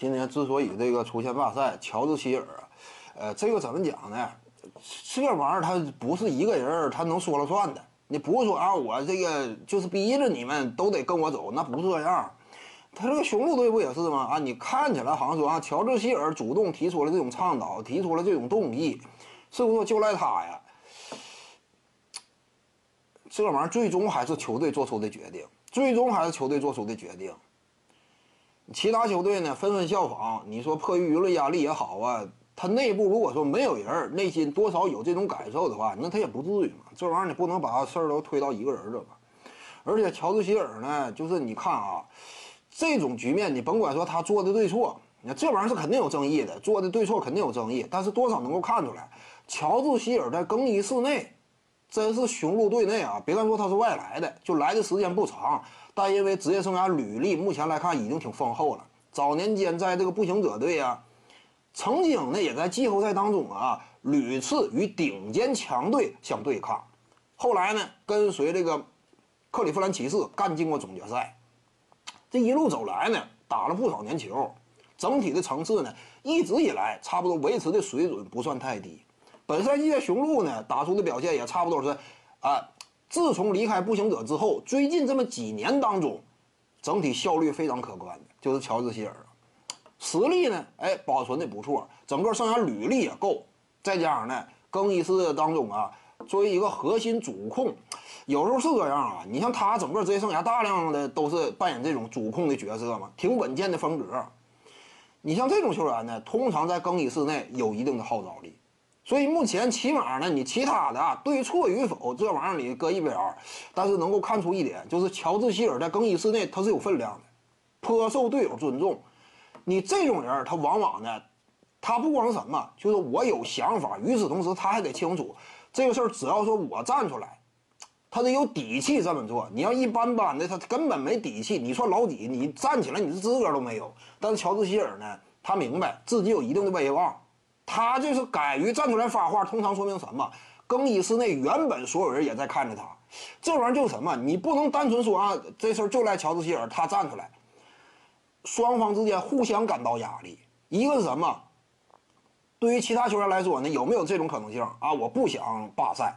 今年之所以这个出现罢赛，乔治希尔，呃，这个怎么讲呢？这玩意儿他不是一个人他能说了算的。你不是说啊，我这个就是逼着你们都得跟我走，那不是这样。他这个雄鹿队不也是吗？啊，你看起来好像说啊，乔治希尔主动提出了这种倡导，提出了这种动议，是不是就赖他呀？这玩意儿最终还是球队做出的决定，最终还是球队做出的决定。其他球队呢纷纷效仿，你说迫于舆论压力也好啊，他内部如果说没有人内心多少有这种感受的话，那他也不至于嘛。这玩意儿你不能把事儿都推到一个人这吧？而且乔治希尔呢，就是你看啊，这种局面你甭管说他做的对错，那这玩意儿是肯定有争议的，做的对错肯定有争议，但是多少能够看出来，乔治希尔在更衣室内。真是雄鹿队内啊，别看说他是外来的，就来的时间不长，但因为职业生涯履历目前来看已经挺丰厚了。早年间在这个步行者队啊，曾经呢也在季后赛当中啊屡次与顶尖强队相对抗。后来呢，跟随这个克利夫兰骑士干进过总决赛。这一路走来呢，打了不少年球，整体的层次呢一直以来差不多维持的水准不算太低。本赛季的雄鹿呢打出的表现也差不多是，啊，自从离开步行者之后，最近这么几年当中，整体效率非常可观的，就是乔治希尔，实力呢，哎，保存的不错，整个生涯履历也够，再加上呢，更衣室当中啊，作为一个核心主控，有时候是这样啊，你像他整个职业生涯大量的都是扮演这种主控的角色嘛，挺稳健的风格，你像这种球员呢，通常在更衣室内有一定的号召力。所以目前起码呢，你其他的啊对错与否这玩意儿你搁一边儿，但是能够看出一点，就是乔治希尔在更衣室内他是有分量的，颇受队友尊重。你这种人他往往呢，他不光什么，就是我有想法，与此同时他还得清楚这个事儿，只要说我站出来，他得有底气这么做。你要一般般的，他根本没底气。你说老底，你站起来你的资格都没有。但是乔治希尔呢，他明白自己有一定的威望。他就是敢于站出来发话，通常说明什么？更衣室内原本所有人也在看着他，这玩意儿就是什么？你不能单纯说啊，这事儿就赖乔治希尔，他站出来，双方之间互相感到压力。一个是什么？对于其他球员来说呢，有没有这种可能性啊？我不想罢赛，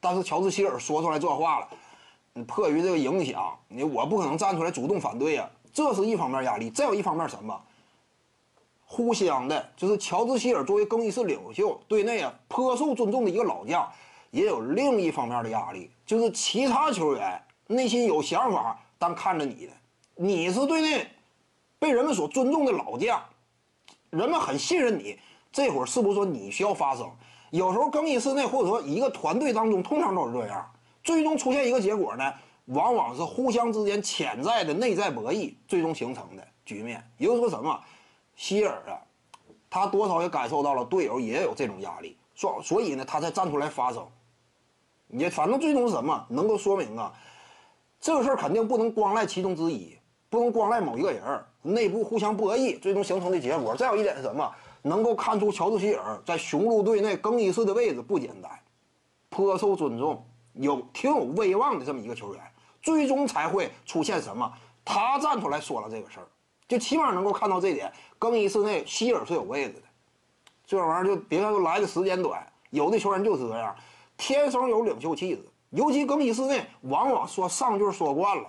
但是乔治希尔说出来这话了，迫于这个影响，你我不可能站出来主动反对呀，这是一方面压力。再有一方面什么？互相的，就是乔治希尔作为更衣室领袖，队内啊颇受尊重的一个老将，也有另一方面的压力，就是其他球员内心有想法，但看着你的，你是队内被人们所尊重的老将，人们很信任你，这会儿是不是说你需要发声？有时候更衣室内或者说一个团队当中，通常都是这样，最终出现一个结果呢，往往是互相之间潜在的内在博弈最终形成的局面，也就是说什么？希尔啊，他多少也感受到了队友也有这种压力，所所以呢，他才站出来发声。也反正最终是什么？能够说明啊，这个事儿肯定不能光赖其中之一，不能光赖某一个人，内部互相博弈，最终形成的结果。再有一点是什么？能够看出乔治希尔在雄鹿队内更衣室的位置不简单，颇受尊重，有挺有威望的这么一个球员，最终才会出现什么？他站出来说了这个事儿。就起码能够看到这点，更衣室内希尔是有位置的。这玩意儿就别看说来的时间短，有的球员就是这样，天生有领袖气质。尤其更衣室内，往往说上句说惯了，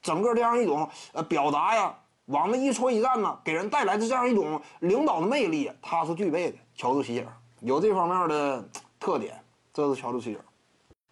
整个这样一种呃表达呀，往那一戳一站呢，给人带来的这样一种领导的魅力，他是具备的。乔治希尔有这方面的特点，这是乔治希尔。